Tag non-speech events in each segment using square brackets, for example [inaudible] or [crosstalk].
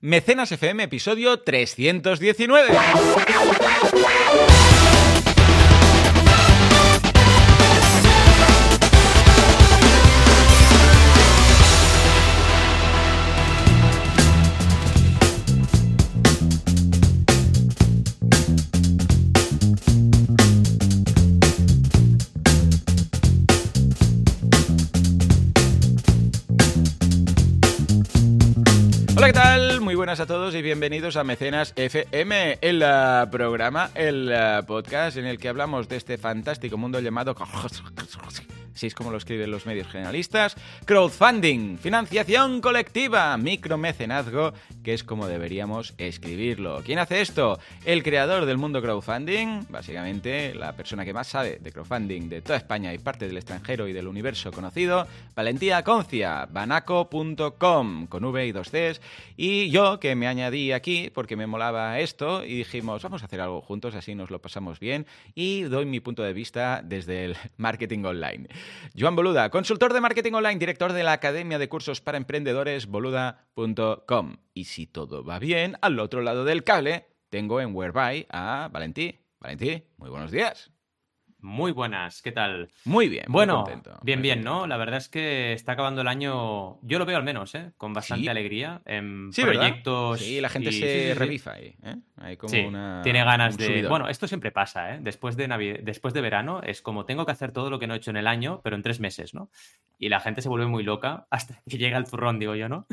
Mecenas FM, episodio 319. Tal? Y bienvenidos a Mecenas FM, el eh, programa, el eh, podcast en el que hablamos de este fantástico mundo llamado... [laughs] Así es como lo escriben los medios generalistas. Crowdfunding, financiación colectiva, micromecenazgo, que es como deberíamos escribirlo. ¿Quién hace esto? El creador del mundo crowdfunding, básicamente la persona que más sabe de crowdfunding de toda España y parte del extranjero y del universo conocido, Valentía Concia, banaco.com, con V y dos Cs. Y yo, que me añadí aquí porque me molaba esto y dijimos, vamos a hacer algo juntos, así nos lo pasamos bien y doy mi punto de vista desde el [laughs] marketing online. Joan Boluda, consultor de marketing online, director de la Academia de Cursos para Emprendedores, boluda.com. Y si todo va bien, al otro lado del cable tengo en Whereby a Valentí. Valentí, muy buenos días. Muy buenas, ¿qué tal? Muy bien, muy Bueno, contento, bien, muy bien, contento. ¿no? La verdad es que está acabando el año, yo lo veo al menos, ¿eh? Con bastante Sí. alegría en Sí, ¿verdad? proyectos. Sí, la gente y- se sí, revifa ahí. ¿eh? Hay como una, tiene ganas un de... Bueno, esto siempre pasa, ¿eh? Después de, Navi- Después de verano es como tengo que hacer todo lo que no he hecho en el año, pero en tres meses, ¿no? Y la gente se vuelve muy loca hasta que [laughs] llega el turrón, digo yo, ¿no?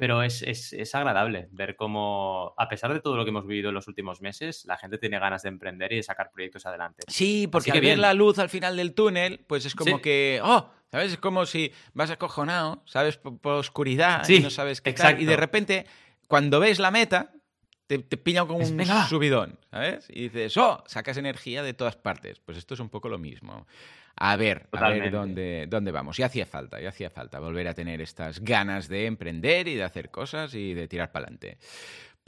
Pero es, es, es agradable ver cómo, a pesar de todo lo que hemos vivido en los últimos meses, la gente tiene ganas de emprender y de sacar proyectos adelante. Sí, porque al ver la luz al final del túnel, pues es como Sí. que, oh, ¿sabes? Es como si vas acojonado, ¿sabes? Por, por oscuridad y Sí, no sabes qué tal. Y de exacto. repente, cuando ves la meta, te, te pilla como Es, un subidón, ¿sabes? Y dices, oh, sacas energía de todas partes. Pues esto es un poco lo mismo. A ver, a ver dónde, dónde vamos. Y hacía falta, y hacía falta volver a tener estas ganas de emprender y de hacer cosas y de tirar para adelante.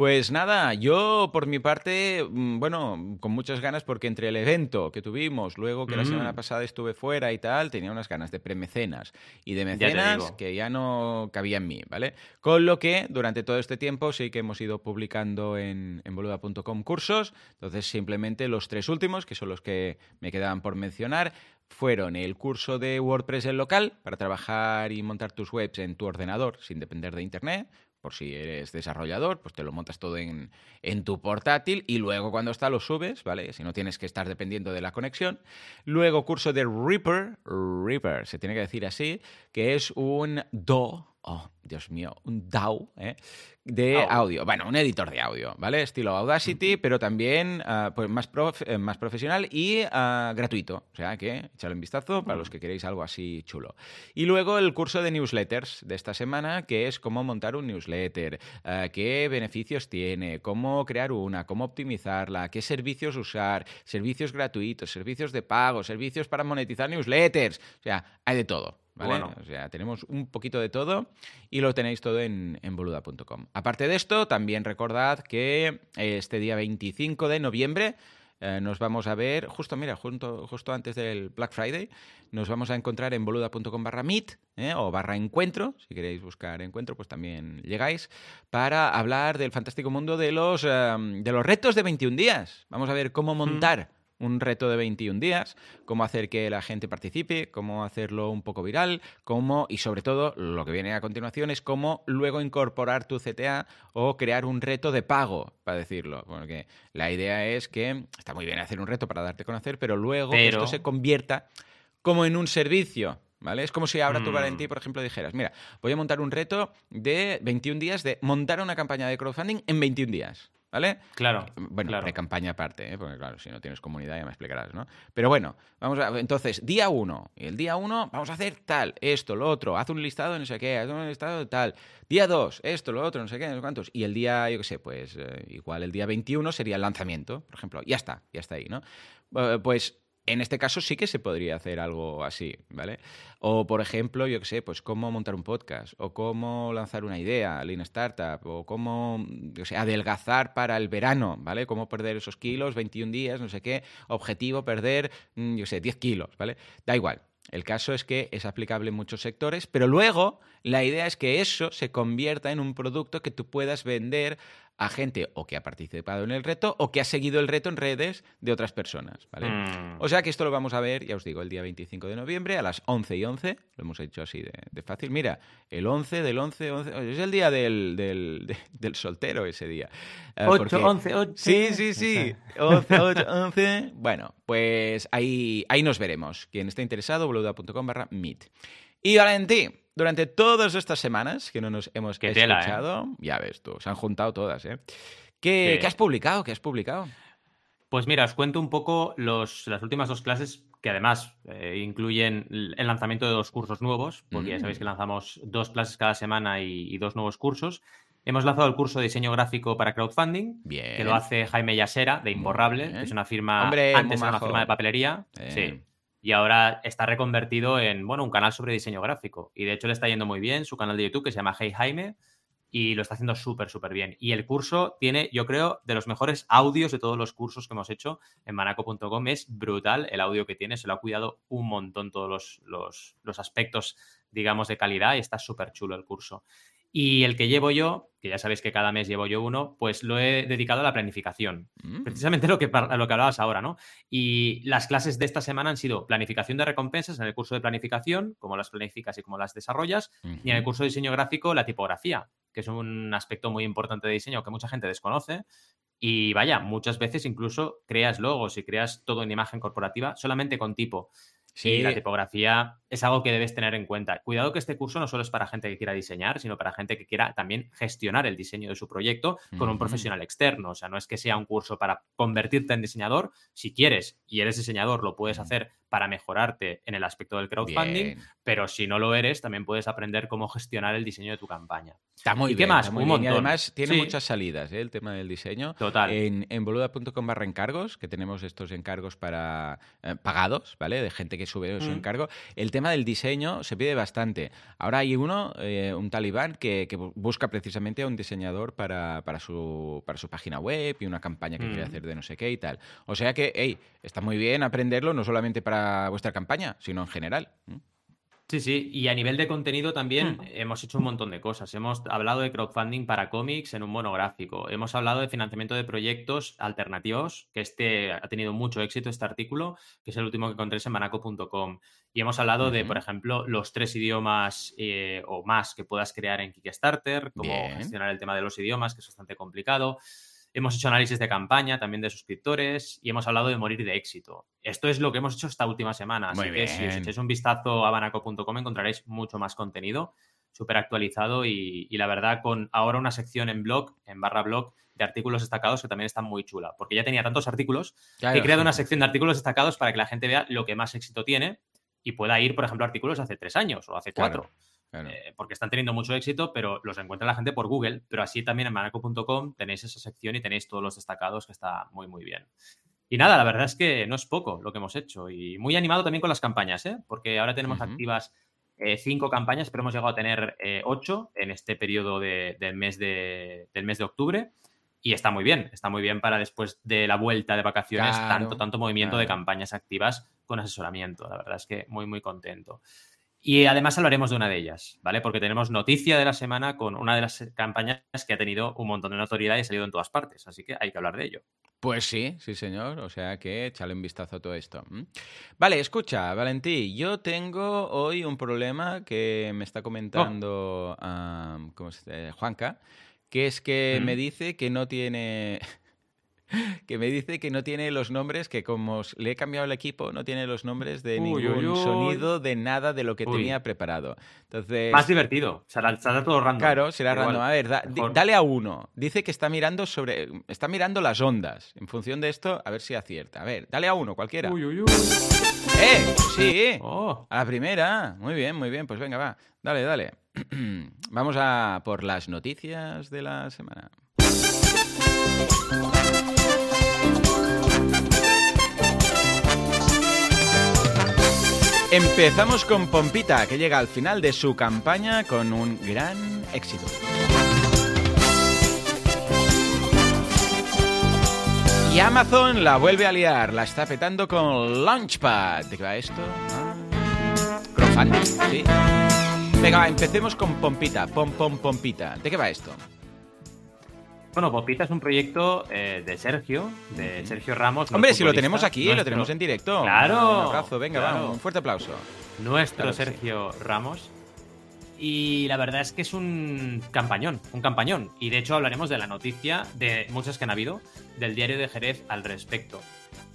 Pues nada, yo por mi parte, mm, bueno, con muchas ganas porque entre el evento que tuvimos, luego que la Mm. semana pasada estuve fuera y tal, tenía unas ganas de premecenas y de mecenas que ya no cabía en mí, ¿vale? Con lo que durante todo este tiempo sí que hemos ido publicando en, en boluda.com cursos, entonces simplemente los tres últimos, que son los que me quedaban por mencionar, fueron el curso de WordPress en local para trabajar y montar tus webs en tu ordenador sin depender de Internet. Por si eres desarrollador, pues te lo montas todo en, en tu portátil y luego cuando está lo subes, ¿vale? Si no tienes que estar dependiendo de la conexión. Luego curso de Reaper, Reaper, se tiene que decir así, que es un DAW, oh, Dios mío, un DAW, ¿eh? de audio. Bueno, un editor de audio, ¿vale? Estilo Audacity, pero también ah, pues más, prof- eh, más profesional y ah, gratuito. O sea que echadle un vistazo para los que queréis algo así chulo. Y luego el curso de newsletters de esta semana, que es cómo montar un newsletter, ah, qué beneficios tiene, cómo crear una, cómo optimizarla, qué servicios usar, servicios gratuitos, servicios de pago, servicios para monetizar newsletters. O sea, hay de todo. ¿Vale? Bueno. O sea, tenemos un poquito de todo y lo tenéis todo en, en boluda.com. Aparte de esto, también recordad que este día 25 de noviembre eh, nos vamos a ver, justo, mira, junto, justo antes del Black Friday, nos vamos a encontrar en boluda.com barra meet ¿eh? o barra encuentro, si queréis buscar encuentro, pues también llegáis, para hablar del fantástico mundo de los, eh, de los retos de 21 días. Vamos a ver cómo montar un reto de 21 días, cómo hacer que la gente participe, cómo hacerlo un poco viral, cómo, y sobre todo, lo que viene a continuación es cómo luego incorporar tu CTA o crear un reto de pago, para decirlo. Porque la idea es que está muy bien hacer un reto para darte a conocer, pero luego que esto se convierta como en un servicio. ¿Vale? Es como si ahora tú, Mm. Valentí, por ejemplo, dijeras, mira, voy a montar un reto de 21 días de montar una campaña de crowdfunding en 21 días. ¿Vale? Claro, Bueno, claro. pre-campaña aparte, ¿eh? porque claro, si no tienes comunidad ya me explicarás, ¿no? Pero bueno, vamos a. Entonces, día uno. El día uno vamos a hacer tal, esto, lo otro. Haz un listado de no sé qué, haz un listado de tal. Día dos, esto, lo otro, no sé qué, no sé cuántos. Y el día, yo qué sé, pues eh, igual el día 21 sería el lanzamiento, por ejemplo. Ya está, ya está ahí, ¿no? Eh, Pues en este caso sí que se podría hacer algo así, ¿vale? O, por ejemplo, yo qué sé, pues cómo montar un podcast, o cómo lanzar una idea, Lean Startup, o cómo, yo sé, adelgazar para el verano, ¿vale? Cómo perder esos kilos, 21 días, no sé qué, objetivo, perder, mm, yo sé, 10 kilos, ¿vale? Da igual. El caso es que es aplicable en muchos sectores, pero luego la idea es que eso se convierta en un producto que tú puedas vender a gente o que ha participado en el reto o que ha seguido el reto en redes de otras personas, ¿vale? Mm. O sea que esto lo vamos a ver, ya os digo, el día 25 de noviembre a las 11 y 11, lo hemos hecho así de, de fácil. Mira, el 11 del 11, 11 es el día del, del, de- del soltero ese día. Eh, 8, porque- 11, 8. Sí, sí, sí. 11, 8, 11. Bueno, pues ahí, ahí nos veremos. Quien esté interesado, boluda.com barra meet. Y Valentín, durante todas estas semanas que no nos hemos Qué tela, ¿eh? escuchado, ya ves tú, se han juntado todas, ¿eh? ¿Qué, Sí. qué has publicado? ¿Qué has publicado? Pues mira, os cuento un poco los, las últimas dos clases que además eh, incluyen el lanzamiento de dos cursos nuevos, porque ya sabéis que Mm. lanzamos dos clases cada semana y, y dos nuevos cursos. Hemos lanzado el curso de diseño gráfico para crowdfunding, Bien. que lo hace Jaime Yasera de Imborrable, que es una firma, Hombre, antes era una firma de papelería, Eh. sí, y ahora está reconvertido en, bueno, un canal sobre diseño gráfico. Y de hecho le está yendo muy bien su canal de YouTube que se llama Hey Jaime y lo está haciendo súper, súper bien. Y el curso tiene, yo creo, de los mejores audios de todos los cursos que hemos hecho en manaco.com. Es brutal el audio que tiene, se lo ha cuidado un montón todos los, los- los aspectos, digamos, de calidad y está súper chulo el curso. Y el que llevo yo, que ya sabéis que cada mes llevo yo uno, pues lo he dedicado a la planificación. Mm. Precisamente lo que, par- lo que hablabas ahora, ¿no? Y las clases de esta semana han sido planificación de recompensas en el curso de planificación, como las planificas y cómo las desarrollas, y en el curso de diseño gráfico la tipografía, que es un aspecto muy importante de diseño que mucha gente desconoce. Y vaya, muchas veces incluso creas logos y creas todo en imagen corporativa solamente con tipo. Sí, Y la tipografía es algo que debes tener en cuenta. Cuidado que este curso no solo es para gente que quiera diseñar, sino para gente que quiera también gestionar el diseño de su proyecto con un profesional externo. O sea, no es que sea un curso para convertirte en diseñador. Si quieres y eres diseñador, lo puedes hacer para mejorarte en el aspecto del crowdfunding, Bien. pero si no lo eres, también puedes aprender cómo gestionar el diseño de tu campaña. Está muy ¿Y qué bien, más? está muy Un bien. Y además tiene Sí. muchas salidas, ¿eh? el tema del diseño. Total. En, en boluda.com barra encargos, que tenemos estos encargos para eh, pagados, ¿vale? De gente que sube su Mm. encargo. El tema del diseño se pide bastante. Ahora hay uno, eh, un talibán, que, que bu- busca precisamente a un diseñador para, para, su, para su página web y una campaña que quiere Mm. hacer de no sé qué y tal. O sea que, hey, está muy bien aprenderlo, no solamente para vuestra campaña, sino en general. Sí, sí, y a nivel de contenido también Hmm. hemos hecho un montón de cosas. Hemos hablado de crowdfunding para cómics en un monográfico. Hemos hablado de financiamiento de proyectos alternativos, que este ha tenido mucho éxito, este artículo, que es el último que encontré en manaco.com. Y hemos hablado de, por ejemplo, los tres idiomas eh, o más que puedas crear en Kickstarter, cómo Bien. gestionar el tema de los idiomas, que es bastante complicado. Hemos hecho análisis de campaña también de suscriptores y hemos hablado de morir de éxito. Esto es lo que hemos hecho esta última semana. Así Muy que si os echáis un vistazo a banaco.com encontraréis mucho más contenido, súper actualizado y, y la verdad con ahora una sección en blog, en barra blog, de artículos destacados que también están muy chula. Porque ya tenía tantos artículos que he creado una sección de artículos destacados para que la gente vea lo que más éxito tiene y pueda ir, por ejemplo, a artículos hace tres años o hace cuatro. claro. Eh, porque están teniendo mucho éxito, pero los encuentra la gente por Google. Pero así también en manaco.com tenéis esa sección y tenéis todos los destacados que está muy, muy bien. Y nada, la verdad es que no es poco lo que hemos hecho. Y muy animado también con las campañas, ¿eh? porque ahora tenemos Ujú. activas eh, cinco campañas, pero hemos llegado a tener eh, ocho en este periodo de- del, mes de, del mes de octubre. Y está muy bien, está muy bien para después de la vuelta de vacaciones, Claro, tanto, tanto movimiento de claro. campañas activas con asesoramiento. La verdad es que muy, muy contento. Y además hablaremos de una de ellas, ¿vale? Porque tenemos noticia de la semana con una de las campañas que ha tenido un montón de notoriedad y ha salido en todas partes. Así que hay que hablar de ello. Pues sí, sí, señor. O sea que échale un vistazo a todo esto. Vale, escucha, Valentí, yo tengo hoy un problema que me está comentando ¿cómo se- eh, Juanca, que es que Mm. me dice que no tiene. [laughs] que me dice que no tiene los nombres, que como le he cambiado el equipo, no tiene los nombres de Uy, ningún uy, uy. sonido, de nada de lo que tenía preparado. Entonces. Más divertido. Será, será todo random. Claro, será Igual. random. A ver, da- dale a uno. Dice que está mirando sobre. Está mirando las ondas. En función de esto, a ver si acierta. A ver, dale a uno, cualquiera. Uy, uy, uy. ¡Eh! Sí. Oh. A la primera. Muy bien, muy bien. Pues venga, va. Dale, dale. [clears throat] Vamos a por las noticias de la semana. Empezamos con Pompita, que llega al final de su campaña con un gran éxito. Y Amazon la vuelve a liar, la está petando con Launchpad. ¿De qué va esto? Ah. sí. Venga, empecemos con Pompita, Pom Pom Pompita. ¿De qué va esto? Bueno, Pompita es un proyecto eh, de Sergio, de Sergio Ramos. Hombre, si lo tenemos aquí, lo tenemos en directo. Claro. Un abrazo, venga, un fuerte aplauso. Nuestro Sergio Ramos. Y la verdad es que es un campañón, un campañón. Y de hecho hablaremos de la noticia, de muchas que han habido, del diario de Jerez al respecto.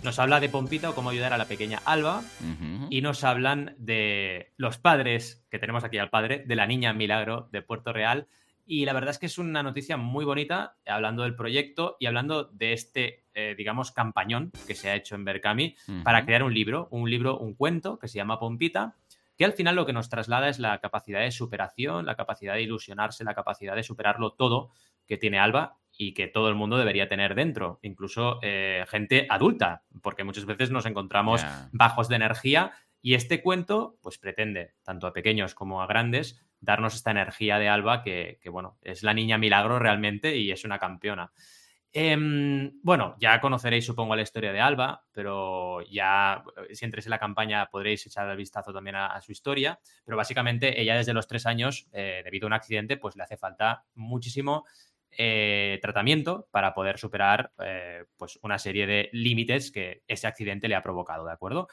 Nos habla de Pompita o cómo ayudar a la pequeña Alba. Y nos hablan de los padres, que tenemos aquí al padre, de la niña Milagro de Puerto Real. Y la verdad es que es una noticia muy bonita, hablando del proyecto y hablando de este, eh, digamos, campañón que se ha hecho en Berkami para crear un libro, un libro, un cuento que se llama Pompita, que al final lo que nos traslada es la capacidad de superación, la capacidad de ilusionarse, la capacidad de superarlo todo que tiene Alba y que todo el mundo debería tener dentro, incluso eh, gente adulta, porque muchas veces nos encontramos bajos de energía y este cuento pues pretende, tanto a pequeños como a grandes, darnos esta energía de Alba que, que bueno, es la niña milagro realmente y es una campeona. Em, bueno, ya conoceréis, supongo, la historia de Alba, pero ya si entréis en la campaña podréis echar el vistazo también a, su historia. Pero básicamente ella desde los tres años, eh, debido a un accidente, pues le hace falta muchísimo eh, tratamiento para poder superar eh, pues una serie de límites que ese accidente le ha provocado, ¿de acuerdo?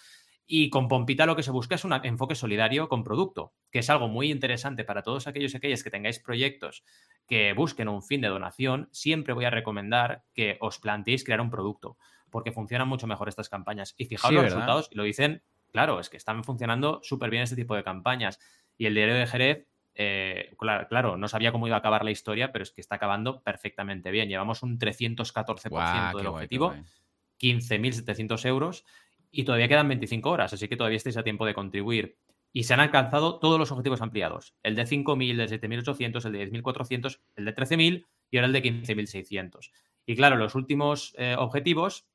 Y con Pompita lo que se busca es un enfoque solidario con producto, que es algo muy interesante para todos aquellos y aquellas que tengáis proyectos que busquen un fin de donación. Siempre voy a recomendar que os planteéis crear un producto, porque funcionan mucho mejor estas campañas. Y fijaos los resultados, y lo dicen, claro, es que están funcionando súper bien este tipo de campañas. Y el diario de Jerez eh, claro, no sabía cómo iba a acabar la historia, pero es que está acabando perfectamente bien. Llevamos un 314% del objetivo, 15.700 euros y todavía quedan 25 horas, así que todavía estáis a tiempo de contribuir. Y se han alcanzado todos los objetivos ampliados. El de 5.000, el de 7.800, el de 10.400, el de 13.000 y ahora el de 15.600. Y claro, los últimos eh, objetivos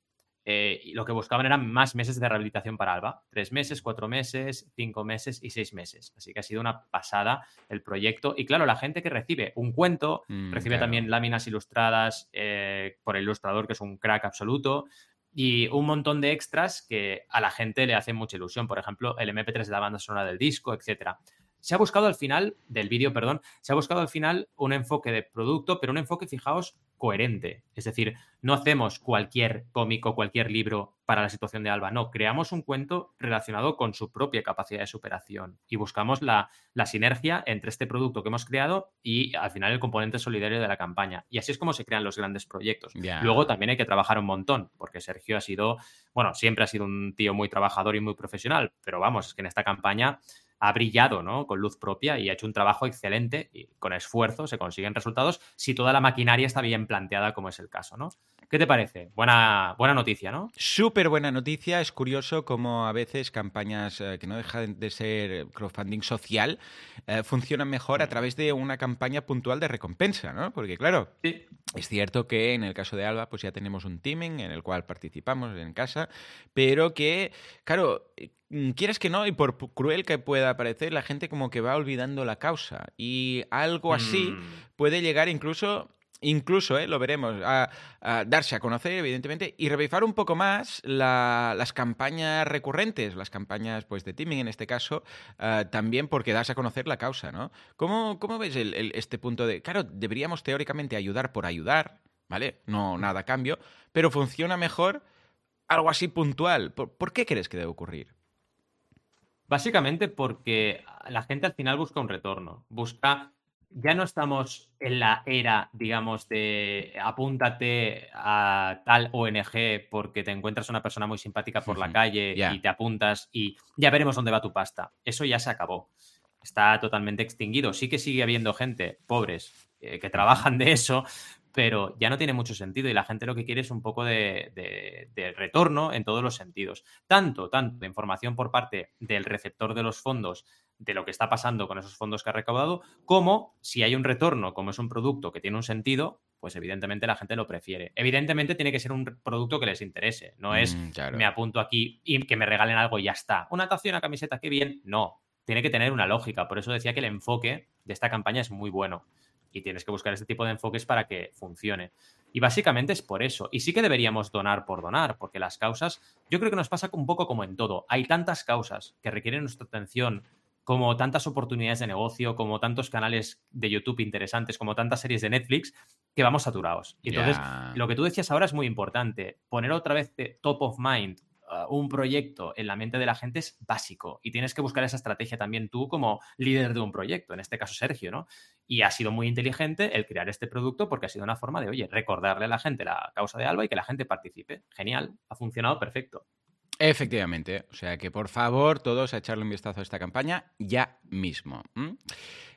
eh, lo que buscaban eran más meses de rehabilitación para Alba. Tres meses, cuatro meses, cinco meses y seis meses. Así que ha sido una pasada el proyecto. Y claro, la gente que recibe un cuento, mm, recibe también láminas ilustradas eh, por el ilustrador, que es un crack absoluto. Y un montón de extras que a la gente le hacen mucha ilusión. Por ejemplo, el MP3 de la banda sonora del disco, etcétera se ha buscado al final, del vídeo, perdón, se ha buscado al final un enfoque de producto, pero un enfoque, fijaos, coherente. Es decir, no hacemos cualquier cómico, cualquier libro para la situación de Alba, no, creamos un cuento relacionado con su propia capacidad de superación y buscamos la, sinergia entre este producto que hemos creado y al final el componente solidario de la campaña. Y así es como se crean los grandes proyectos. Luego también hay que trabajar un montón, porque Sergio ha sido, bueno, siempre ha sido un tío muy trabajador y muy profesional, pero vamos, es que en esta campaña ha brillado ¿no? con luz propia y ha hecho un trabajo excelente y con esfuerzo se consiguen resultados si toda la maquinaria está bien planteada, como es el caso. ¿no? ¿Qué te parece? Buena, buena noticia, ¿no? Súper buena noticia. Es curioso cómo a veces campañas eh, que no dejan de ser crowdfunding social eh, funcionan mejor a través de una campaña puntual de recompensa, ¿no? Porque, claro, es cierto que en el caso de Alba, pues ya tenemos un teaming en el cual participamos en casa, pero que, claro, mm, quieras que no, y por cruel que pueda parecer, la gente como que va olvidando la causa. Y algo así mm. puede llegar incluso incluso, ¿eh? lo veremos, a, darse a conocer, evidentemente, y revivir un poco más las campañas recurrentes, las campañas pues, de teaming en este caso, ah, también porque darse a conocer la causa, ¿no? ¿Cómo, cómo ves este punto de, claro, deberíamos teóricamente ayudar por ayudar, ¿vale? No nada a cambio, pero funciona mejor algo así puntual. ¿Por qué crees que debe ocurrir? Básicamente porque la gente al final busca un retorno, busca ya no estamos en la era, digamos, de apúntate a tal ONG porque te encuentras una persona muy simpática por la calle y te apuntas y ya veremos dónde va tu pasta. Eso ya se acabó. Está totalmente extinguido. Sí que sigue habiendo gente, pobres, eh, que trabajan de eso, pero ya no tiene mucho sentido y la gente lo que quiere es un poco de, de, retorno en todos los sentidos. Tanto, tanto de información por parte del receptor de los fondos de lo que está pasando con esos fondos que ha recaudado, como si hay un retorno, como es un producto que tiene un sentido, pues evidentemente la gente lo prefiere. Evidentemente tiene que ser un producto que les interese, no es mm, me apunto aquí y que me regalen algo y ya está. Una taza una camiseta, qué bien. No, tiene que tener una lógica. Por eso decía que el enfoque de esta campaña es muy bueno y tienes que buscar este tipo de enfoques para que funcione. Y básicamente es por eso. Y sí que deberíamos donar por donar, porque las causas, yo creo que nos pasa un poco como en todo. Hay tantas causas que requieren nuestra atención, como tantas oportunidades de negocio, como tantos canales de YouTube interesantes, como tantas series de Netflix, que vamos saturados. Y entonces, lo que tú decías ahora es muy importante. Poner otra vez top of mind uh, un proyecto en la mente de la gente es básico y tienes que buscar esa estrategia también tú como líder de un proyecto, en este caso Sergio, ¿no? Y ha sido muy inteligente el crear este producto porque ha sido una forma de, oye, recordarle a la gente la causa de Alba y que la gente participe. Genial, ha funcionado perfecto. Efectivamente, o sea que por favor todos a echarle un vistazo a esta campaña ya mismo.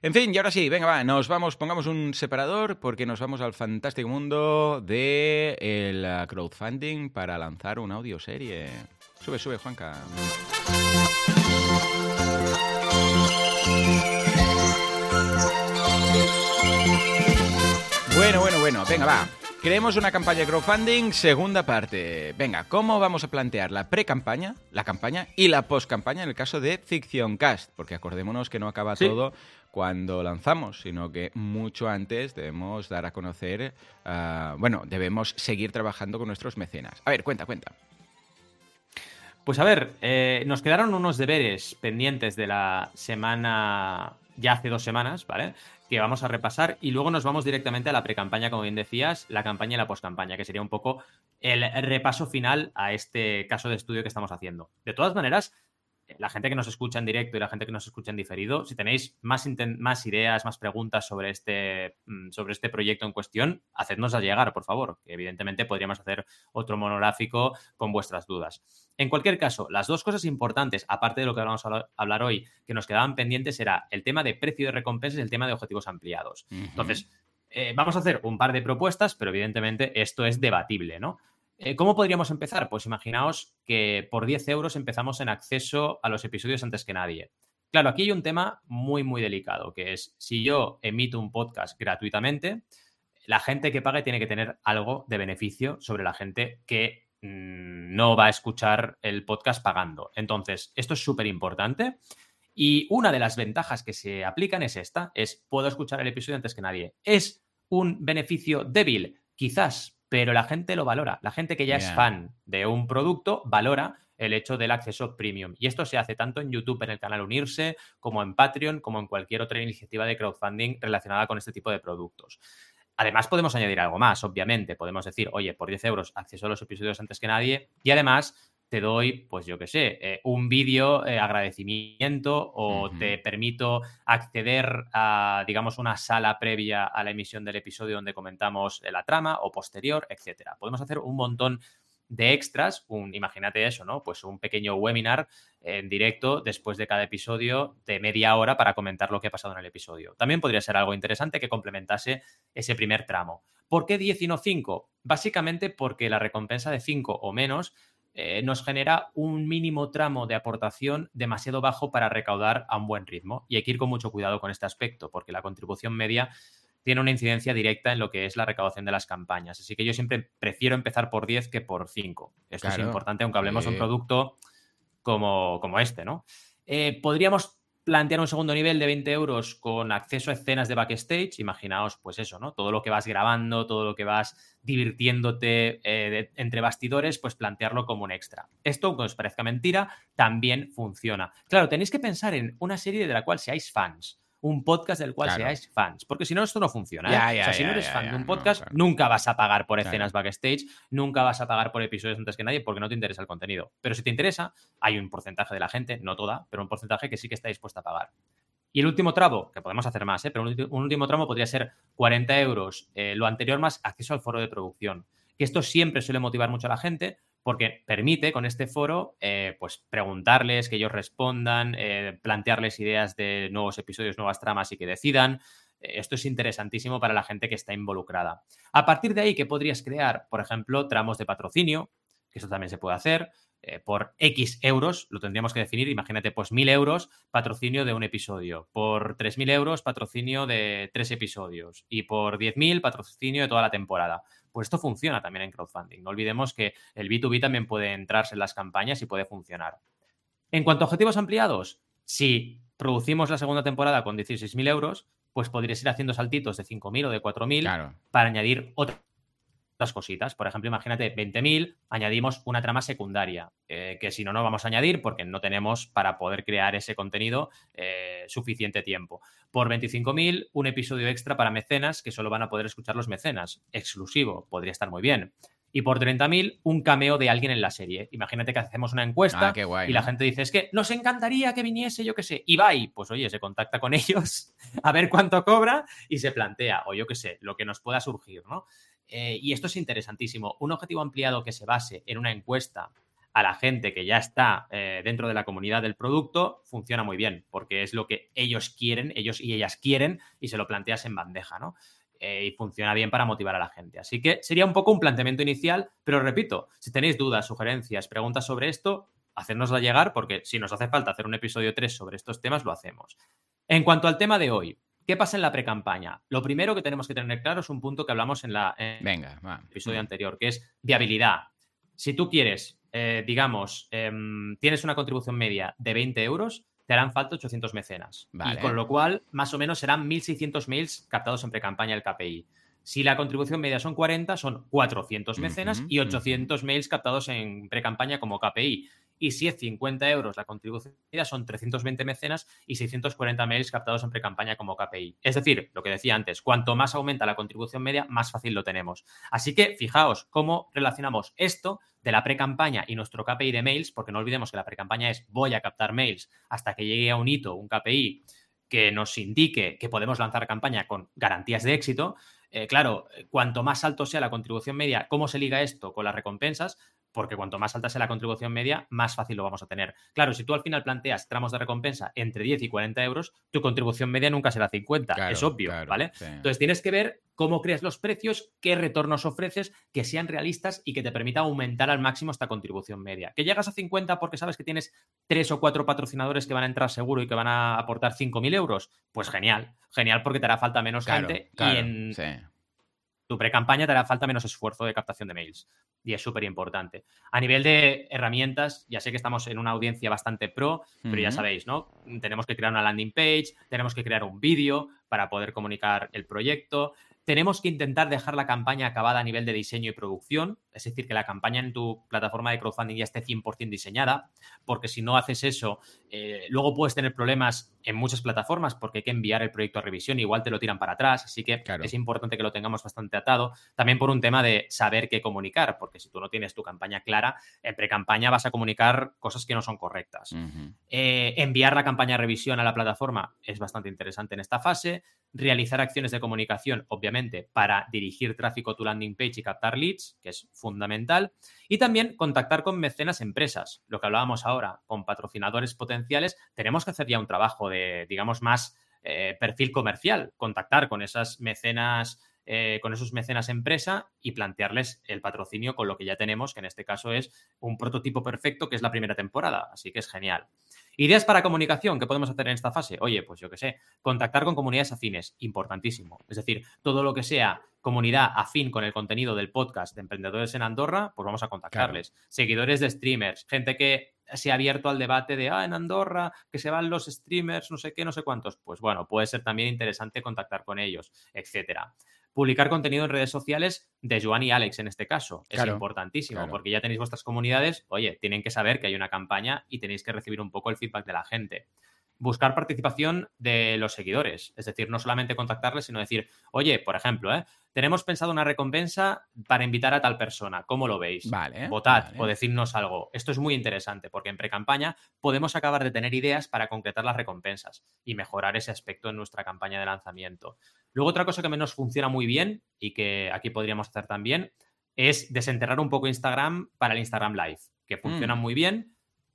En fin, y ahora sí, venga, va, nos vamos, pongamos un separador porque nos vamos al fantástico mundo del el uh, crowdfunding para lanzar una audioserie. Sube, sube, Juanca. Bueno, bueno, bueno, venga, va. Creemos una campaña de crowdfunding, segunda parte. Venga, ¿cómo vamos a plantear la pre-campaña, la campaña y la post-campaña en el caso de Fiction Cast? Porque acordémonos que no acaba todo cuando lanzamos, sino que mucho antes debemos dar a conocer, ah, bueno, debemos seguir trabajando con nuestros mecenas. A ver, cuenta, cuenta. Pues a ver, eh, nos quedaron unos deberes pendientes de la semana, ya hace dos semanas, ¿vale? que vamos a repasar y luego nos vamos directamente a la pre-campaña, como bien decías, la campaña y la post-campaña, que sería un poco el repaso final a este caso de estudio que estamos haciendo. De todas maneras, la gente que nos escucha en directo y la gente que nos escucha en diferido, si tenéis más, ideas, más preguntas sobre este, mm, sobre este proyecto en cuestión, hacednos a llegar, por favor, que evidentemente podríamos hacer otro monográfico con vuestras dudas. En cualquier caso, las dos cosas importantes, aparte de lo que vamos a hablar hoy, que nos quedaban pendientes, era el tema de precio de recompensas y el tema de objetivos ampliados. Entonces, eh, vamos a hacer un par de propuestas, pero evidentemente esto es debatible, ¿no? Eh, ¿Cómo podríamos empezar? Pues imaginaos que por 10 euros empezamos en acceso a los episodios antes que nadie. Claro, aquí hay un tema muy, muy delicado, que es si yo emito un podcast gratuitamente, la gente que pague tiene que tener algo de beneficio sobre la gente que no va a escuchar el podcast pagando. Entonces, esto es súper importante. Y una de las ventajas que se aplican es esta, es puedo escuchar el episodio antes que nadie. ¿Es un beneficio débil? Quizás, pero la gente lo valora. La gente que ya es fan de un producto valora el hecho del acceso premium. Y esto se hace tanto en YouTube, en el canal Unirse, como en Patreon, como en cualquier otra iniciativa de crowdfunding relacionada con este tipo de productos. Además, podemos añadir algo más, obviamente. Podemos decir, oye, por 10 euros acceso a los episodios antes que nadie. Y además, te doy, pues yo qué sé, eh, un vídeo eh, agradecimiento o te permito acceder a, digamos, una sala previa a la emisión del episodio donde comentamos la trama o posterior, etcétera. Podemos hacer un montón de extras, un, imagínate eso, ¿no? Pues un pequeño webinar en directo después de cada episodio de media hora para comentar lo que ha pasado en el episodio. También podría ser algo interesante que complementase ese primer tramo. ¿Por qué 10 y no 5? Básicamente porque la recompensa de 5 o menos eh, nos genera un mínimo tramo de aportación demasiado bajo para recaudar a un buen ritmo. Y hay que ir con mucho cuidado con este aspecto, porque la contribución media tiene una incidencia directa en lo que es la recaudación de las campañas. Así que yo siempre prefiero empezar por 10 que por 5. Esto es importante, aunque hablemos de un producto como, como este, ¿no? Eh, podríamos plantear un segundo nivel de 20 euros con acceso a escenas de backstage, imaginaos, pues eso, ¿no? Todo lo que vas grabando, todo lo que vas divirtiéndote eh, entre bastidores, pues plantearlo como un extra. Esto, aunque os parezca mentira, también funciona. Claro, tenéis que pensar en una serie de la cual seáis fans un podcast del cual seáis fans. Porque si no, esto no funciona. ¿eh? o sea, si no eres fan de un podcast, nunca vas a pagar por escenas backstage, nunca vas a pagar por episodios antes que nadie porque no te interesa el contenido. Pero si te interesa, hay un porcentaje de la gente, no toda, pero un porcentaje que sí que está dispuesta a pagar. Y el último tramo, que podemos hacer más, ¿eh? pero un, último tramo podría ser 40 euros, eh, lo anterior más acceso al foro de producción. Que esto siempre suele motivar mucho a la gente porque permite con este foro eh, pues preguntarles, que ellos respondan, eh, plantearles ideas de nuevos episodios, nuevas tramas y que decidan. Eh, esto es interesantísimo para la gente que está involucrada. A partir de ahí, ¿qué podrías crear? Por ejemplo, tramos de patrocinio, que eso también se puede hacer. por X euros, lo tendríamos que definir, imagínate, pues 1.000 euros patrocinio de un episodio, por 3.000 euros patrocinio de tres episodios y por 10.000 patrocinio de toda la temporada. Pues esto funciona también en crowdfunding. No olvidemos que el B2B también puede entrarse en las campañas y puede funcionar. En cuanto a objetivos ampliados, si producimos la segunda temporada con 16.000 euros, pues podrías ir haciendo saltitos de 5.000 o de 4.000 para añadir otras las cositas. Por ejemplo, imagínate 20.000, añadimos una trama secundaria, eh, que si no, no vamos a añadir porque no tenemos para poder crear ese contenido eh, suficiente tiempo. Por 25.000, un episodio extra para mecenas que solo van a poder escuchar los mecenas. Exclusivo, podría estar muy bien y por 30.000 un cameo de alguien en la serie. Imagínate que hacemos una encuesta ah, y la gente dice, es que nos encantaría que viniese, yo qué sé, Ibai. Pues oye, se contacta con [laughs] ellos a ver cuánto cobra y se plantea, o yo qué sé, lo que nos pueda surgir, ¿no? Eh, y esto es interesantísimo. Un objetivo ampliado que se base en una encuesta a la gente que ya está eh, dentro de la comunidad del producto funciona muy bien, porque es lo que ellos quieren, ellos y ellas quieren, y se lo planteas en bandeja, ¿no? Eh, y funciona bien para motivar a la gente. Así que sería un poco un planteamiento inicial, pero repito, si tenéis dudas, sugerencias, preguntas sobre esto, hacérnosla llegar porque si nos hace falta hacer un episodio 3 sobre estos temas, lo hacemos. En cuanto al tema de hoy, ¿qué pasa en la pre-campaña? Lo primero que tenemos que tener claro es un punto que hablamos en, la, el episodio anterior, que es viabilidad. Si tú quieres, eh, digamos, em, tienes una contribución media de 20 euros, te harán falta 800 mecenas. Y con lo cual, más o menos serán 1.600 mails captados en pre-campaña el KPI. Si la contribución media son 40, son 400 mecenas y 800 mails captados en pre-campaña como KPI y si es 50 euros la contribución son 320 mecenas y 640 mails captados en pre-campaña como KPI. Es decir, lo que decía antes, cuanto más aumenta la contribución media, más fácil lo tenemos. Así que fijaos cómo relacionamos esto de la pre-campaña y nuestro KPI de mails, porque no olvidemos que la pre-campaña es voy a captar mails hasta que llegue a un hito, un KPI que nos indique que podemos lanzar campaña con garantías de éxito. Eh, claro, cuanto más alto sea la contribución media, ¿cómo se liga esto con las recompensas? Porque cuanto más alta sea la contribución media, más fácil lo vamos a tener. Claro, si tú al final planteas tramos de recompensa entre 10 y 40 euros, tu contribución media nunca será 50, es obvio, ¿vale? Entonces tienes que ver cómo creas los precios, qué retornos ofreces, que sean realistas y que te permita aumentar al máximo esta contribución media. Que llegas a 50 porque sabes que tienes tres o cuatro patrocinadores que van a entrar seguro y que van a aportar 5.000 euros, pues genial, genial porque te hará falta menos gente y en tu pre-campaña te hará falta menos esfuerzo de captación de mails y es súper importante. A nivel de herramientas, ya sé que estamos en una audiencia bastante pro, pero ya sabéis, ¿no? Tenemos que crear una landing page, tenemos que crear un vídeo para poder comunicar el proyecto, tenemos que intentar dejar la campaña acabada a nivel de diseño y producción, es decir, que la campaña en tu plataforma de crowdfunding ya esté 100% diseñada, porque si no haces eso, eh, luego puedes tener problemas en muchas plataformas porque hay que enviar el proyecto a revisión igual te lo tiran para atrás, así que es importante que lo tengamos bastante atado, también por un tema de saber qué comunicar, porque si tú no tienes tu campaña clara, en pre-campaña vas a comunicar cosas que no son correctas. Eh, enviar la campaña a revisión a la plataforma es bastante interesante en esta fase, realizar acciones de comunicación, obviamente, para dirigir tráfico a tu landing page y captar leads, que es fundamental, y también contactar con mecenas empresas, lo que hablábamos ahora, con patrocinadores potenciales, tenemos que hacer ya un trabajo de, digamos, más eh, perfil comercial, contactar con esas mecenas. Eh, con esos mecenas empresa y plantearles el patrocinio con lo que ya tenemos, que en este caso es un prototipo perfecto, que es la primera temporada. Así que es genial. Ideas para comunicación, ¿qué podemos hacer en esta fase? Oye, pues yo qué sé, contactar con comunidades afines, importantísimo. Es decir, todo lo que sea comunidad afín con el contenido del podcast de emprendedores en Andorra, pues vamos a contactarles. Seguidores de streamers, gente que se ha abierto al debate de, ah, en Andorra, que se van los streamers, no sé qué, no sé cuántos. Pues bueno, puede ser también interesante contactar con ellos, etcétera publicar contenido en redes sociales de Joan y Alex en este caso. Es importantísimo porque ya tenéis vuestras comunidades, oye, tienen que saber que hay una campaña y tenéis que recibir un poco el feedback de la gente. Buscar participación de los seguidores, es decir, no solamente contactarles, sino decir, oye, por ejemplo, ¿eh? tenemos pensado una recompensa para invitar a tal persona, ¿cómo lo veis? Vale. Votad o decirnos algo. Esto es muy interesante porque en pre-campaña podemos acabar de tener ideas para concretar las recompensas y mejorar ese aspecto en nuestra campaña de lanzamiento. Luego, otra cosa que menos funciona muy bien y que aquí podríamos hacer también es desenterrar un poco Instagram para el Instagram Live, que funciona mm. muy bien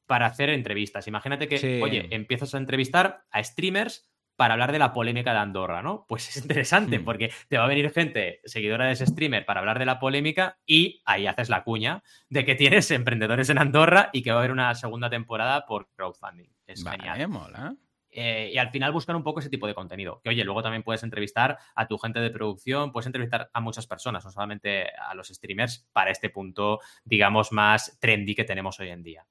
para hacer entrevistas. Imagínate que, oye, empiezas a entrevistar a streamers para hablar de la polémica de Andorra, ¿no? Pues es interesante hmm. porque te va a venir gente seguidora de ese streamer para hablar de la polémica y ahí haces la cuña de que tienes emprendedores en Andorra y que va a haber una segunda temporada por crowdfunding. Es genial. Mola. Eh, y al final buscar un poco ese tipo de contenido. Que oye, luego también puedes entrevistar a tu gente de producción, puedes entrevistar a muchas personas, no solamente a los streamers, para este punto, digamos, más trendy que tenemos hoy en día.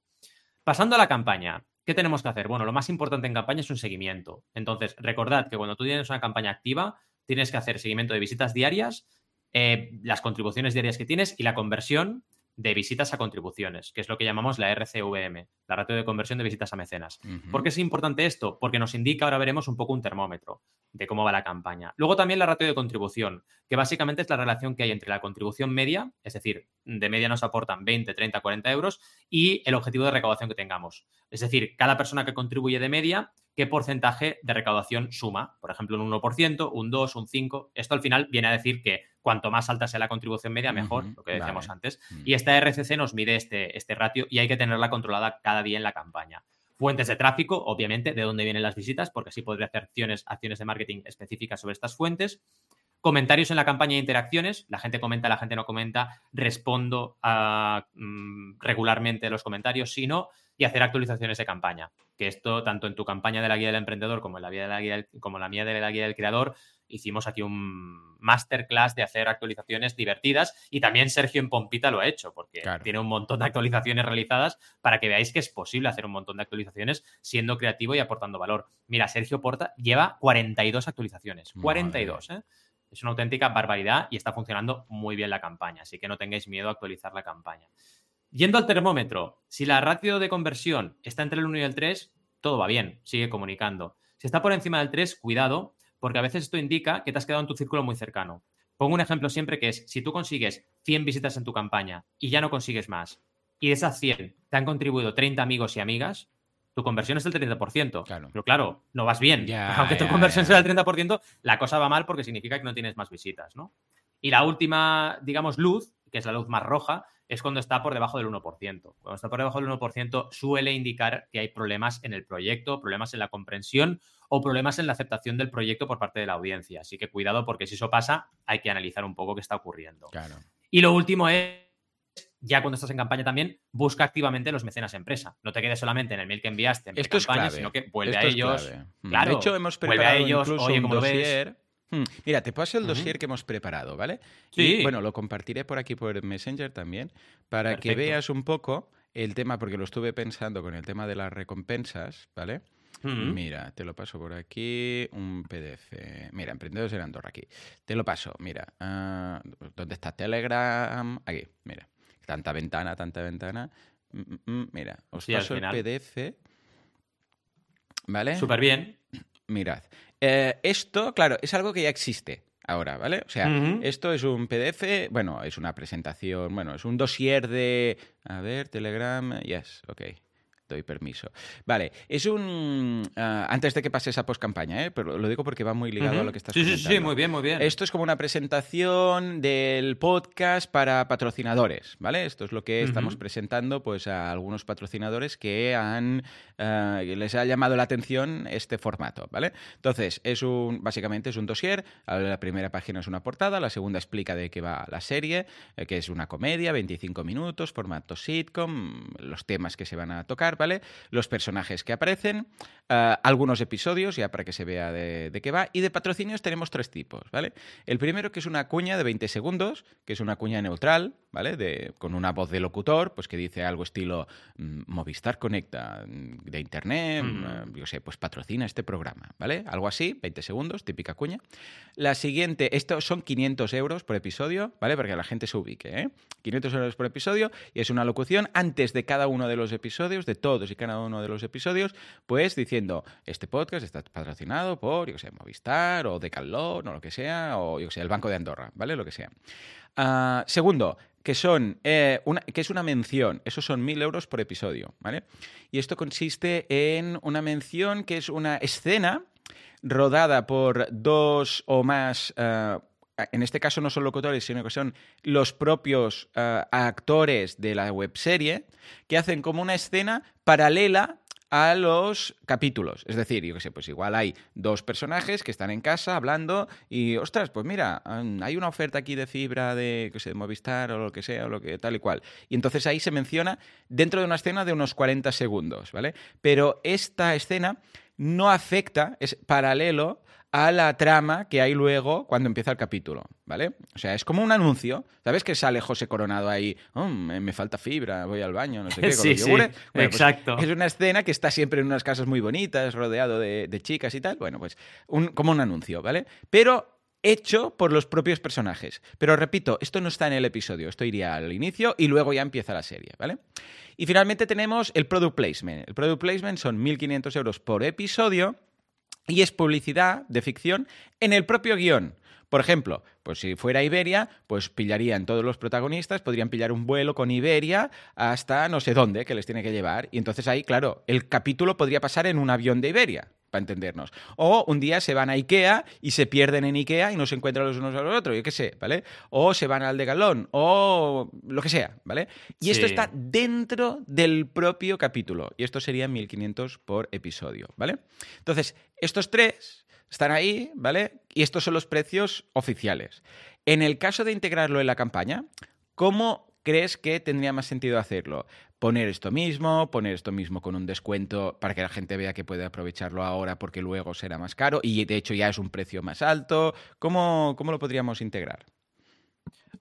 Pasando a la campaña, ¿Qué tenemos que hacer? Bueno, lo más importante en campaña es un seguimiento. Entonces, recordad que cuando tú tienes una campaña activa, tienes que hacer seguimiento de visitas diarias, eh, las contribuciones diarias que tienes y la conversión de visitas a contribuciones, que es lo que llamamos la RCVM, la ratio de conversión de visitas a mecenas. ¿Por qué es importante esto? Porque nos indica, ahora veremos un poco un termómetro de cómo va la campaña. Luego también la ratio de contribución, que básicamente es la relación que hay entre la contribución media, es decir, de media nos aportan 20, 30, 40 euros, y el objetivo de recaudación que tengamos. Es decir, cada persona que contribuye de media, qué porcentaje de recaudación suma. Por ejemplo, un 1%, un 2, un 5. Esto al final viene a decir que cuanto más alta sea la contribución media, mejor, lo que decíamos antes. Mm. Y esta RCC nos mide este, este ratio y hay que tenerla controlada cada día en la campaña. Fuentes de tráfico, obviamente, de dónde vienen las visitas, porque así podría hacer acciones, acciones de marketing específicas sobre estas fuentes. Comentarios en la campaña de interacciones. La gente comenta, la gente no comenta. Respondo a, mm, regularmente los comentarios, si no, y hacer actualizaciones de campaña. Que esto, tanto en tu campaña de la guía del emprendedor como en la, de la, guía como la mía de la guía del creador, hicimos aquí un masterclass de hacer actualizaciones divertidas y también Sergio en Pompita lo ha hecho porque tiene un montón de actualizaciones realizadas para que veáis que es posible hacer un montón de actualizaciones siendo creativo y aportando valor. Mira, Sergio Porta lleva 42 actualizaciones. 42, ¿eh? Es una auténtica barbaridad y está funcionando muy bien la campaña, así que no tengáis miedo a actualizar la campaña. Yendo al termómetro, si la ratio de conversión está entre el 1 y el 3, todo va bien, sigue comunicando. Si está por encima del 3, cuidado, porque a veces esto indica que te has quedado en tu círculo muy cercano. Pongo un ejemplo siempre que es, si tú consigues 100 visitas en tu campaña y ya no consigues más, y de esas 100 te han contribuido 30 amigos y amigas, tu conversión es del 30%. Pero claro, no vas bien. [laughs] Aunque tu conversión sea del 30%, la cosa va mal porque significa que no tienes más visitas, ¿no? Y la última, digamos, luz, que es la luz más roja, es cuando está por debajo del 1%. Cuando está por debajo del 1% suele indicar que hay problemas en el proyecto, problemas en la comprensión o problemas en la aceptación del proyecto por parte de la audiencia. Así que cuidado porque si eso pasa hay que analizar un poco qué está ocurriendo. Y lo último es, ya cuando estás en campaña también, busca activamente los mecenas empresa. No te quedes solamente en el mail que enviaste en Esto campaña, es sino que vuelve a ellos. Claro, de hecho, hemos preparado a ellos, oye, un dossier Hmm. Mira, te paso el dossier que hemos preparado, ¿vale? Sí. bueno, lo compartiré por aquí por Messenger también, para que veas un poco el tema, porque lo estuve pensando con el tema de las recompensas, ¿vale? Mira, te lo paso por aquí, un PDF. Mira, Emprendedores en Andorra, aquí. Te lo paso, mira. Ah, ¿Dónde está Telegram? Aquí, mira. Tanta ventana, tanta ventana. Mm, mm, mm, mira, os paso el PDF. ¿Vale? Súper bien. Mirad. Eh, esto, claro, es algo que ya existe ahora, ¿vale? O sea, esto es un PDF, bueno, es una presentación, bueno, es un dossier de... A ver, Telegram, yes, ok doy permiso. Vale, es un... Ah, antes de que pase esa post-campaña, ¿eh? pero lo digo porque va muy ligado a lo que estás sí, comentando. Sí, sí, muy bien, muy bien. Esto es como una presentación del podcast para patrocinadores, ¿vale? Esto es lo que estamos presentando pues, a algunos patrocinadores que han... Ah, les ha llamado la atención este formato, ¿vale? Entonces, es un... Básicamente es un dossier. La primera página es una portada, la segunda explica de qué va la serie, eh, que es una comedia, 25 minutos, formato sitcom, los temas que se van a tocar, ¿vale? Los personajes que aparecen, eh, algunos episodios, ya para que se vea de, qué va, y de patrocinios tenemos tres tipos, ¿vale? El primero que es una cuña de 20 segundos, que es una cuña neutral, ¿vale? De, con una voz de locutor, pues que dice algo estilo mm, Movistar Conecta mm, de Internet, mm, yo sé, pues patrocina este programa, ¿vale? Algo así, 20 segundos, típica cuña. La siguiente, esto son 500 euros por episodio, ¿vale? Para que la gente se ubique, ¿eh? 500 euros por episodio y es una locución antes de cada uno de los episodios, de todos y cada uno de los episodios, pues diciendo, este podcast está patrocinado por, yo sé, Movistar o Decathlon o lo que sea, o yo sé, el Banco de Andorra, ¿vale? Lo que sea. Ah, segundo, que son eh, una, que es una mención. Esos son mil euros por episodio, ¿vale? Y esto consiste en una mención que es una escena rodada por dos o más. Ah, en este caso no son locutores, sino que son los propios eh, actores de la webserie, que hacen como una escena paralela a los capítulos. Es decir, yo qué sé, pues igual hay dos personajes que están en casa hablando y, ostras, pues mira, hay una oferta aquí de fibra de, qué sé, de Movistar o lo que sea, o lo que tal y cual. Y entonces ahí se menciona dentro de una escena de unos 40 segundos, ¿vale? Pero esta escena no afecta, es paralelo a la trama que hay luego cuando empieza el capítulo, ¿vale? O sea, es como un anuncio. ¿Sabes que sale José Coronado ahí? Oh, me, falta fibra, voy al baño, no sé qué, con sí, sí, pues exacto. es una escena que está siempre en unas casas muy bonitas, rodeado de, chicas y tal. Bueno, pues como un anuncio, ¿vale? Pero hecho por los propios personajes. Pero repito, esto no está en el episodio, esto iría al inicio y luego ya empieza la serie, ¿vale? Y finalmente tenemos el product placement. El product placement son 1.500 euros por episodio y es publicidad de ficción en el propio guion. Por ejemplo, pues si fuera Iberia, pues pillarían todos los protagonistas, podrían pillar un vuelo con Iberia hasta no sé dónde que les tiene que llevar. Y entonces ahí, claro, el capítulo podría pasar en un avión de Iberia para entendernos. O un día se van a Ikea y se pierden en Ikea y no se encuentran los unos a los otros, yo qué sé, ¿vale? O se van al de Galón, o lo que sea, ¿vale? Y esto está dentro del propio capítulo. Y esto sería 1500 por episodio, ¿vale? Entonces, estos tres están ahí, ¿vale? Y estos son los precios oficiales. En el caso de integrarlo en la campaña, ¿cómo crees que tendría más sentido hacerlo? Poner esto mismo, poner esto mismo con un descuento para que la gente vea que puede aprovecharlo ahora porque luego será más caro y de hecho ya es un precio más alto. ¿Cómo, cómo lo podríamos integrar?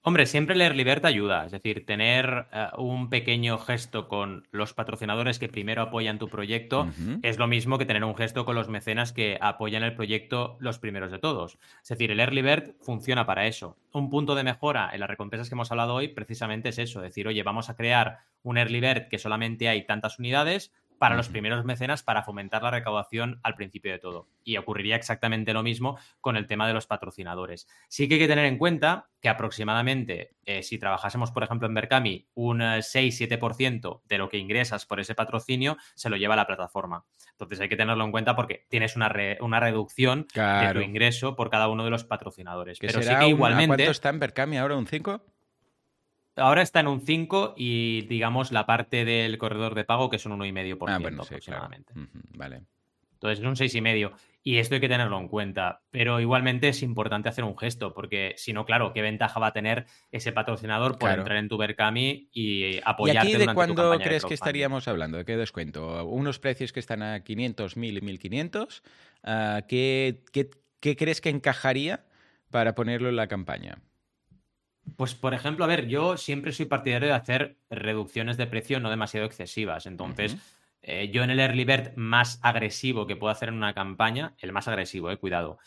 Hombre, siempre el Early Bird ayuda, es decir, tener eh, un pequeño gesto con los patrocinadores que primero apoyan tu proyecto es lo mismo que tener un gesto con los mecenas que apoyan el proyecto los primeros de todos. Es decir, el Early Bird funciona para eso. Un punto de mejora en las recompensas que hemos hablado hoy precisamente es eso, decir, oye, vamos a crear un Early Bird que solamente hay tantas unidades para los primeros mecenas para fomentar la recaudación al principio de todo. Y ocurriría exactamente lo mismo con el tema de los patrocinadores. Sí que hay que tener en cuenta que aproximadamente, eh, si trabajásemos, por ejemplo, en Berkami, un eh, 6-7% de lo que ingresas por ese patrocinio se lo lleva la plataforma. Entonces hay que tenerlo en cuenta porque tienes una, re- una reducción de tu ingreso por cada uno de los patrocinadores. Pero sí que un- ¿A igualmente... cuánto está en Berkami ahora? ¿Un 5? Ahora está en un 5 y digamos la parte del corredor de pago que son un 1,5% Ah, bueno, sí, claro. aproximadamente. Ujú, Vale. Entonces es un 6,5. Y esto hay que tenerlo en cuenta. Pero igualmente es importante hacer un gesto, porque si no, claro, ¿qué ventaja va a tener ese patrocinador por Claro. entrar en tu Berkami y ¿Y apoyarte aquí de cuándo de crees que estaríamos hablando? ¿De qué descuento? Unos precios que están a 500, 1000 y 1500. ah, ¿qué, qué, qué crees que encajaría para ponerlo en la campaña? Pues, por ejemplo, a ver, yo siempre soy partidario de hacer reducciones de precio no demasiado excesivas. Entonces, eh, yo en el early bird más agresivo que puedo hacer en una campaña, el más agresivo, eh, cuidado,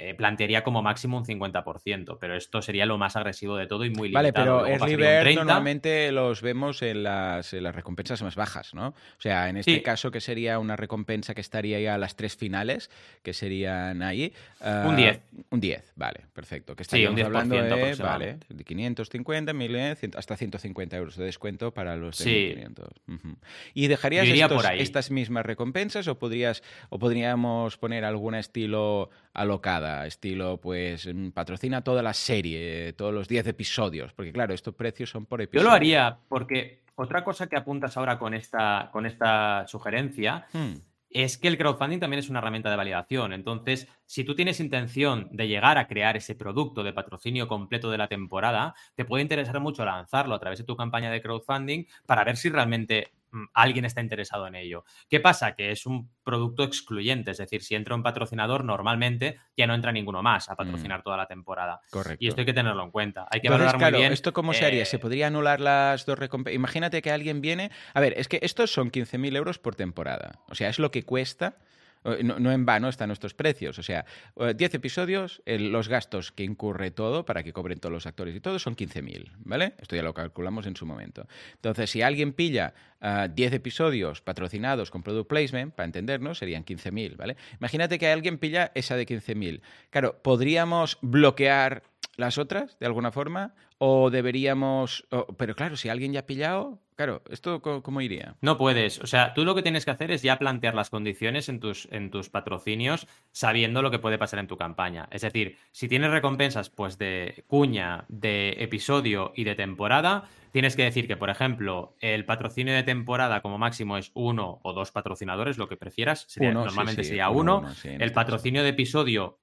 eh, plantearía como máximo un 50%, pero esto sería lo más agresivo de todo y muy Vale, limitado. pero Luego Early pasaría un Bird 30. normalmente los vemos en las, en las recompensas más bajas, ¿no? O sea, en este Sí. caso que sería una recompensa que estaría ya a las tres finales, que serían ahí. Un ah, 10. Un 10, vale, perfecto. Que Sí, un estaríamos hablando 10% de, vale, de 550, 1000, eh, hasta 150 euros de descuento para los de Sí. 1500. Ujú. ¿Y dejarías Yo iría estos- por ahí. estas mismas recompensas o, podrías, o podríamos poner alguna estilo alocada? Estilo, pues, mm, patrocina toda la serie, todos los 10 episodios. Porque, claro, estos precios son por Yo episodio. lo haría porque otra cosa que apuntas ahora con esta, con esta sugerencia Hmm. es que el crowdfunding también es una herramienta de validación. Entonces, si tú tienes intención de llegar a crear ese producto de patrocinio completo de la temporada, te puede interesar mucho lanzarlo a través de tu campaña de crowdfunding para ver si realmente alguien está interesado en ello. ¿Qué pasa? Que es un producto excluyente, es decir, si entra un patrocinador, normalmente ya no entra ninguno más a patrocinar toda la temporada. Correcto. Y esto hay que tenerlo en cuenta. Hay que Entonces, valorar claro, muy bien. ¿esto cómo se haría? ¿Se eh, podría anular las dos recompensas? Imagínate que alguien viene... A ver, es que estos son 15.000 euros por temporada. O sea, es lo que cuesta... eh, No, en vano están nuestros precios. O sea, eh, 10 episodios, el- los gastos que incurre todo para que cobren todos los actores y todo son 15.000, ¿vale? Esto ya lo calculamos en su momento. Entonces, si alguien pilla ah, 10 episodios patrocinados con product placement, para entendernos, serían 15.000, ¿vale? Imagínate que alguien pilla esa de 15.000. Claro, ¿podríamos bloquear las otras de alguna forma? ¿O deberíamos...? pero claro, si alguien ya ha pillado, claro, ¿esto cómo iría? No puedes. O sea, tú lo que tienes que hacer es ya plantear las condiciones en tus, en tus patrocinios sabiendo lo que puede pasar en tu campaña. Es decir, si tienes recompensas pues de cuña, de episodio y de temporada, tienes que decir que, por ejemplo, el patrocinio de temporada como máximo es uno o dos patrocinadores, lo que prefieras. Sería- Uno, sí, normalmente sí, sería uno, uno. uno, sí, en el este caso. patrocinio de episodio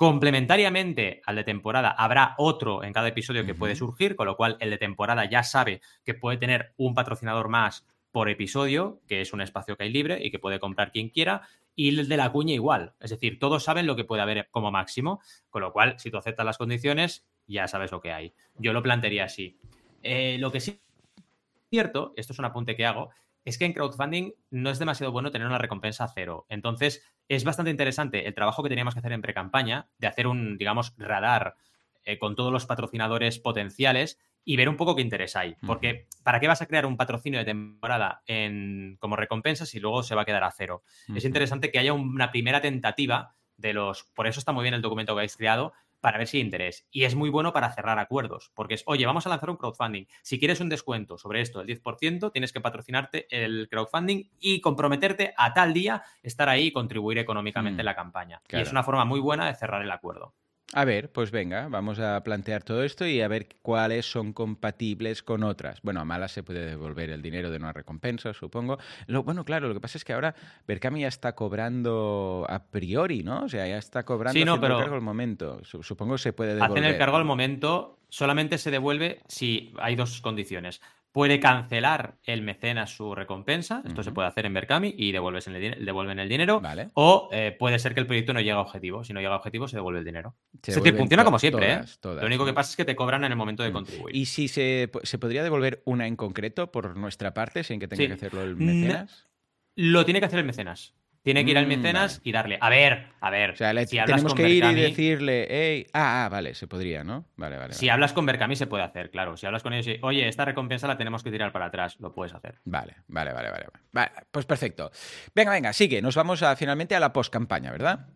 Complementariamente al de temporada, habrá otro en cada episodio que puede surgir, con lo cual el de temporada ya sabe que puede tener un patrocinador más por episodio, que es un espacio que hay libre y que puede comprar quien quiera, y el de la cuña igual. Es decir, todos saben lo que puede haber como máximo, con lo cual, si tú aceptas las condiciones, ya sabes lo que hay. Yo lo plantearía así. Eh, lo que sí es cierto, esto es un apunte que hago, es que en crowdfunding no es demasiado bueno tener una recompensa cero. Entonces, es bastante interesante el trabajo que teníamos que hacer en pre-campaña, de hacer un, digamos, radar eh, con todos los patrocinadores potenciales y ver un poco qué interés hay. Porque, ¿para qué vas a crear un patrocinio de temporada en, como recompensa si luego se va a quedar a cero? Es interesante que haya una primera tentativa de los. Por eso está muy bien el documento que habéis creado, para ver si hay interés. Y es muy bueno para cerrar acuerdos, porque es, oye, vamos a lanzar un crowdfunding. Si quieres un descuento sobre esto del 10%, tienes que patrocinarte el crowdfunding y comprometerte a tal día estar ahí y contribuir económicamente en la campaña. Y es una forma muy buena de cerrar el acuerdo. A ver, pues venga, vamos a plantear todo esto y a ver cuáles son compatibles con otras. Bueno, a malas se puede devolver el dinero de una recompensa, supongo. Lo, bueno, claro, lo que pasa es que ahora Berkami ya está cobrando a priori, ¿no? O sea, ya está cobrando sí, no, pero el cargo al momento. Supongo que se puede devolver. Hacen el cargo al momento, solamente se devuelve si hay dos condiciones puede cancelar el mecenas su recompensa, esto se puede hacer en Berkami y devuelves el, devuelven el dinero, o eh, puede ser que el proyecto no llegue a objetivo, si no llega a objetivo se devuelve el dinero. es decir, funciona como siempre, ¿eh? Lo único que pasa es que te cobran en el momento de mm. contribuir. ¿Y si se, podría devolver una en concreto por nuestra parte sin que tenga que hacerlo el mecenas? Lo tiene que hacer el mecenas. Tiene que ir al mm, mecenas y darle, a ver, a ver. O sea, tenemos que ir y decirle, hey, ah, ah, vale, se podría, ¿no? Vale, vale. Si hablas con Berkami se puede hacer, claro. Si hablas con ellos y, oye, esta recompensa la tenemos que tirar para atrás, lo puedes hacer. Vale, vale, vale, vale. Vale, pues perfecto. Venga, venga, sigue. Nos vamos a, finalmente a la postcampaña, ¿verdad?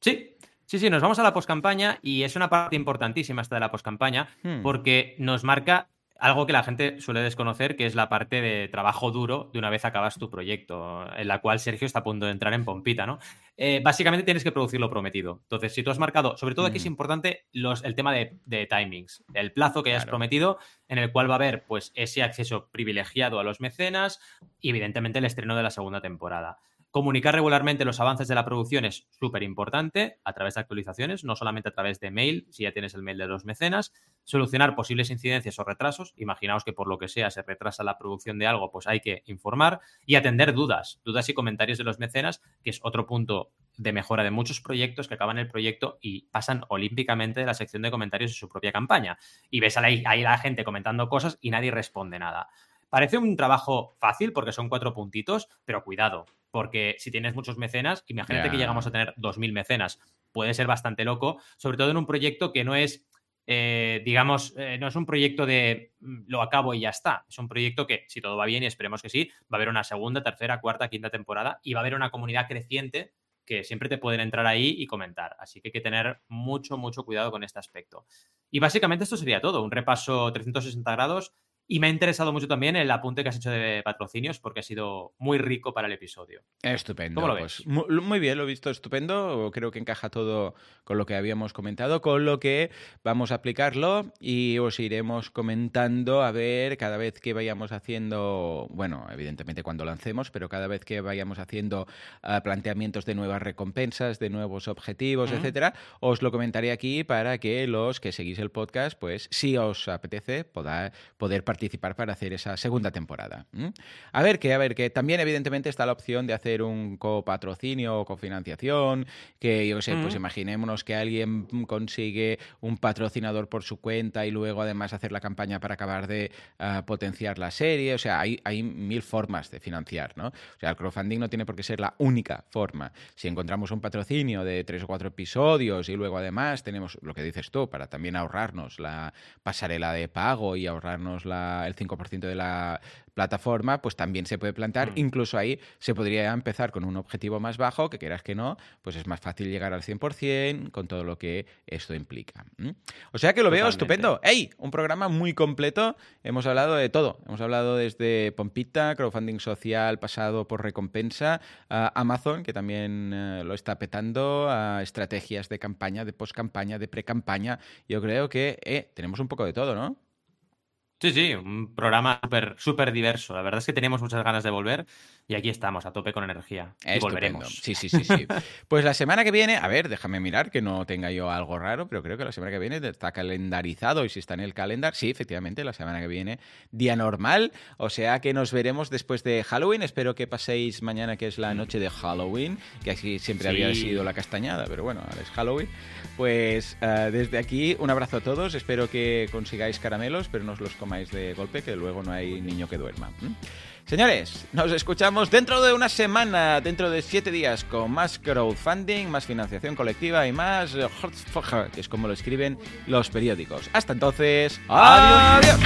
Sí, Sí, sí, nos vamos a la postcampaña y es una parte importantísima esta de la postcampaña hmm. porque nos marca algo que la gente suele desconocer, que es la parte de trabajo duro de una vez acabas tu proyecto, en la cual Sergio está a punto de entrar en pompita, ¿no? Eh, básicamente tienes que producir lo prometido. Entonces, si tú has marcado, sobre todo aquí es mm. importante los, el tema de, timings, el plazo que hayas prometido, en el cual va a haber pues ese acceso privilegiado a los mecenas y evidentemente el estreno de la segunda temporada. Comunicar regularmente los avances de la producción es súper importante a través de actualizaciones, no solamente a través de mail, si ya tienes el mail de los mecenas. Solucionar posibles incidencias o retrasos. Imaginaos que por lo que sea se retrasa la producción de algo, pues hay que informar. Y atender dudas, dudas y comentarios de los mecenas, que es otro punto de mejora de muchos proyectos que acaban el proyecto y pasan olímpicamente de la sección de comentarios de su propia campaña. Y ves ahí, ahí la gente comentando cosas y nadie responde nada. Parece un trabajo fácil porque son cuatro puntitos, pero cuidado, porque si tienes muchos mecenas, imagínate que llegamos a tener 2.000 mecenas, puede ser bastante loco, sobre todo en un proyecto que no es, eh, digamos, eh, no es un proyecto de mm, lo acabo y ya está, es un proyecto que, si todo va bien y esperemos que sí, va a haber una segunda, tercera, cuarta, quinta temporada y va a haber una comunidad creciente que siempre te pueden entrar ahí y comentar. Así que hay que tener mucho, mucho cuidado con este aspecto. Y básicamente esto sería todo, un repaso 360 grados y me ha interesado mucho también el apunte que has hecho de patrocinios porque ha sido muy rico para el episodio. Estupendo. ¿Cómo lo ves? Pues, muy, bien, lo he visto estupendo. Creo que encaja todo con lo que habíamos comentado, con lo que vamos a aplicarlo y os iremos comentando a ver cada vez que vayamos haciendo, bueno, evidentemente cuando lancemos, pero cada vez que vayamos haciendo ah, planteamientos de nuevas recompensas, de nuevos objetivos, etcétera, os lo comentaré aquí para que los que seguís el podcast, pues si os apetece, poder participar participar para hacer esa segunda temporada. A ver que, a ver que también evidentemente está la opción de hacer un copatrocinio o cofinanciación, que yo sé, pues imaginémonos que alguien consigue un patrocinador por su cuenta y luego además hacer la campaña para acabar de ah, potenciar la serie, o sea, hay, hay mil formas de financiar, ¿no? O sea, el crowdfunding no tiene por qué ser la única forma. Si encontramos un patrocinio de tres o cuatro episodios y luego además tenemos lo que dices tú, para también ahorrarnos la pasarela de pago y ahorrarnos la el 5% de la plataforma, pues también se puede plantear. Mm. Incluso ahí se podría empezar con un objetivo más bajo, que quieras que no, pues es más fácil llegar al 100% con todo lo que esto implica. O sea que lo veo estupendo. ¡Ey! Un programa muy completo. Hemos hablado de todo. Hemos hablado desde Pompita, crowdfunding social pasado por recompensa, a Amazon, que también eh, lo está petando, a estrategias de campaña, de post-campaña, de pre-campaña. Yo creo que eh, tenemos un poco de todo, ¿no? Sí, sí, un programa súper super diverso. La verdad es que teníamos muchas ganas de volver y aquí estamos, a tope con energía. Y volveremos. Sí, sí, sí, sí. [laughs] pues la semana que viene, a ver, déjame mirar que no tenga yo algo raro, pero creo que la semana que viene está calendarizado y si está en el calendar, sí, efectivamente, la semana que viene, día normal. O sea que nos veremos después de Halloween. Espero que paséis mañana, que es la noche de Halloween, que aquí siempre había sido la castañada, pero bueno, ahora es Halloween. Pues eh, desde aquí, un abrazo a todos. Espero que consigáis caramelos, pero no os los comáis de golpe, que luego no hay niño que duerma. Señores, nos escuchamos dentro de una semana, dentro de siete días, con más crowdfunding, más financiación colectiva y más... que es como lo escriben los periódicos. Hasta entonces, adiós.